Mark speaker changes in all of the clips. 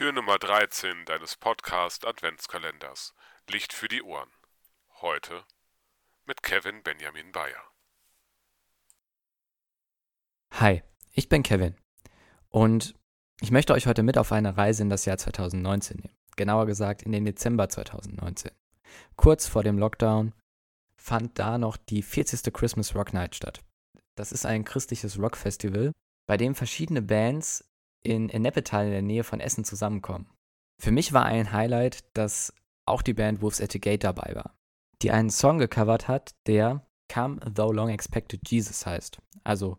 Speaker 1: Tür Nummer 13 deines Podcast Adventskalenders. Licht für die Ohren. Heute mit Kevin Benjamin Bayer.
Speaker 2: Hi, ich bin Kevin und ich möchte euch heute mit auf eine Reise in das Jahr 2019 nehmen. Genauer gesagt in den Dezember 2019. Kurz vor dem Lockdown fand da noch die 40. Christmas Rock Night statt. Das ist ein christliches Rockfestival, bei dem verschiedene Bands in Ennepetal in der Nähe von Essen zusammenkommen. Für mich war ein Highlight, dass auch die Band Wolves at the Gate dabei war, die einen Song gecovert hat, der Come Thou Long Expected Jesus heißt. Also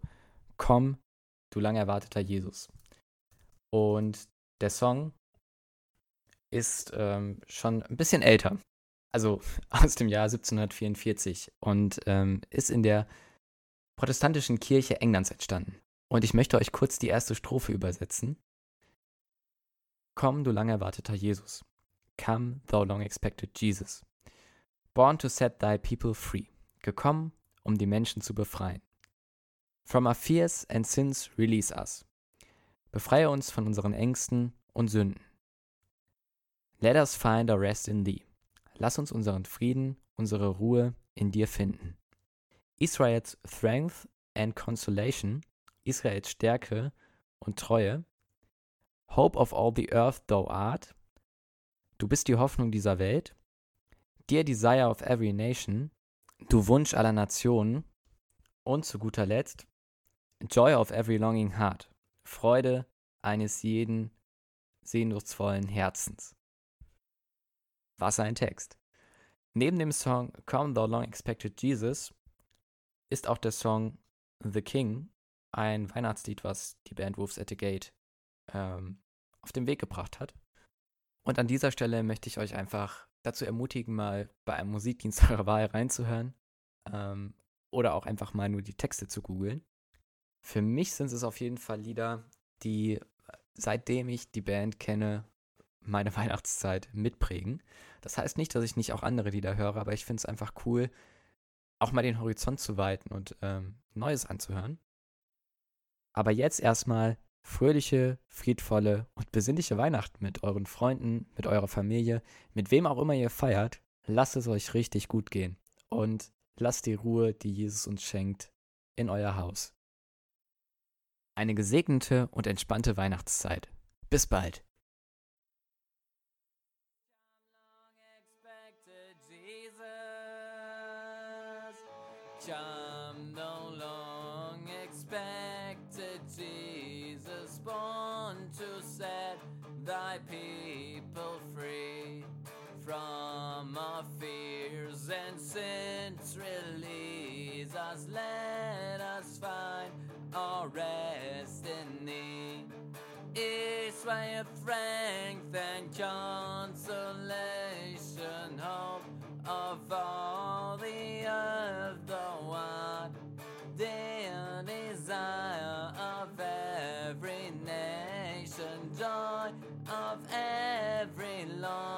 Speaker 2: Komm, du lang erwarteter Jesus. Und der Song ist ähm, schon ein bisschen älter, also aus dem Jahr 1744 und ähm, ist in der protestantischen Kirche Englands entstanden. Und ich möchte euch kurz die erste Strophe übersetzen. Komm, du lang erwarteter Jesus. Come, thou long expected Jesus. Born to set thy people free. Gekommen, um die Menschen zu befreien. From our fears and sins release us. Befreie uns von unseren Ängsten und Sünden. Let us find our rest in thee. Lass uns unseren Frieden, unsere Ruhe in dir finden. Israel's strength and consolation Israels Stärke und Treue. Hope of all the earth thou art. Du bist die Hoffnung dieser Welt. Dear desire of every nation. Du Wunsch aller Nationen. Und zu guter Letzt, Joy of every longing heart. Freude eines jeden sehnsuchtsvollen Herzens. Was ein Text. Neben dem Song Come Thou Long Expected Jesus ist auch der Song The King ein Weihnachtslied, was die Band Wolves at the Gate ähm, auf den Weg gebracht hat. Und an dieser Stelle möchte ich euch einfach dazu ermutigen, mal bei einem Musikdienst eurer Wahl reinzuhören ähm, oder auch einfach mal nur die Texte zu googeln. Für mich sind es auf jeden Fall Lieder, die seitdem ich die Band kenne, meine Weihnachtszeit mitprägen. Das heißt nicht, dass ich nicht auch andere Lieder höre, aber ich finde es einfach cool, auch mal den Horizont zu weiten und ähm, Neues anzuhören. Aber jetzt erstmal fröhliche, friedvolle und besinnliche Weihnachten mit euren Freunden, mit eurer Familie, mit wem auch immer ihr feiert. Lasst es euch richtig gut gehen und lasst die Ruhe, die Jesus uns schenkt, in euer Haus. Eine gesegnete und entspannte Weihnachtszeit. Bis bald.
Speaker 3: Come no long and since release us, let us find our rest in thee. Israel, strength and consolation, hope of all the earth, the one, the desire of every nation, joy of every Lord.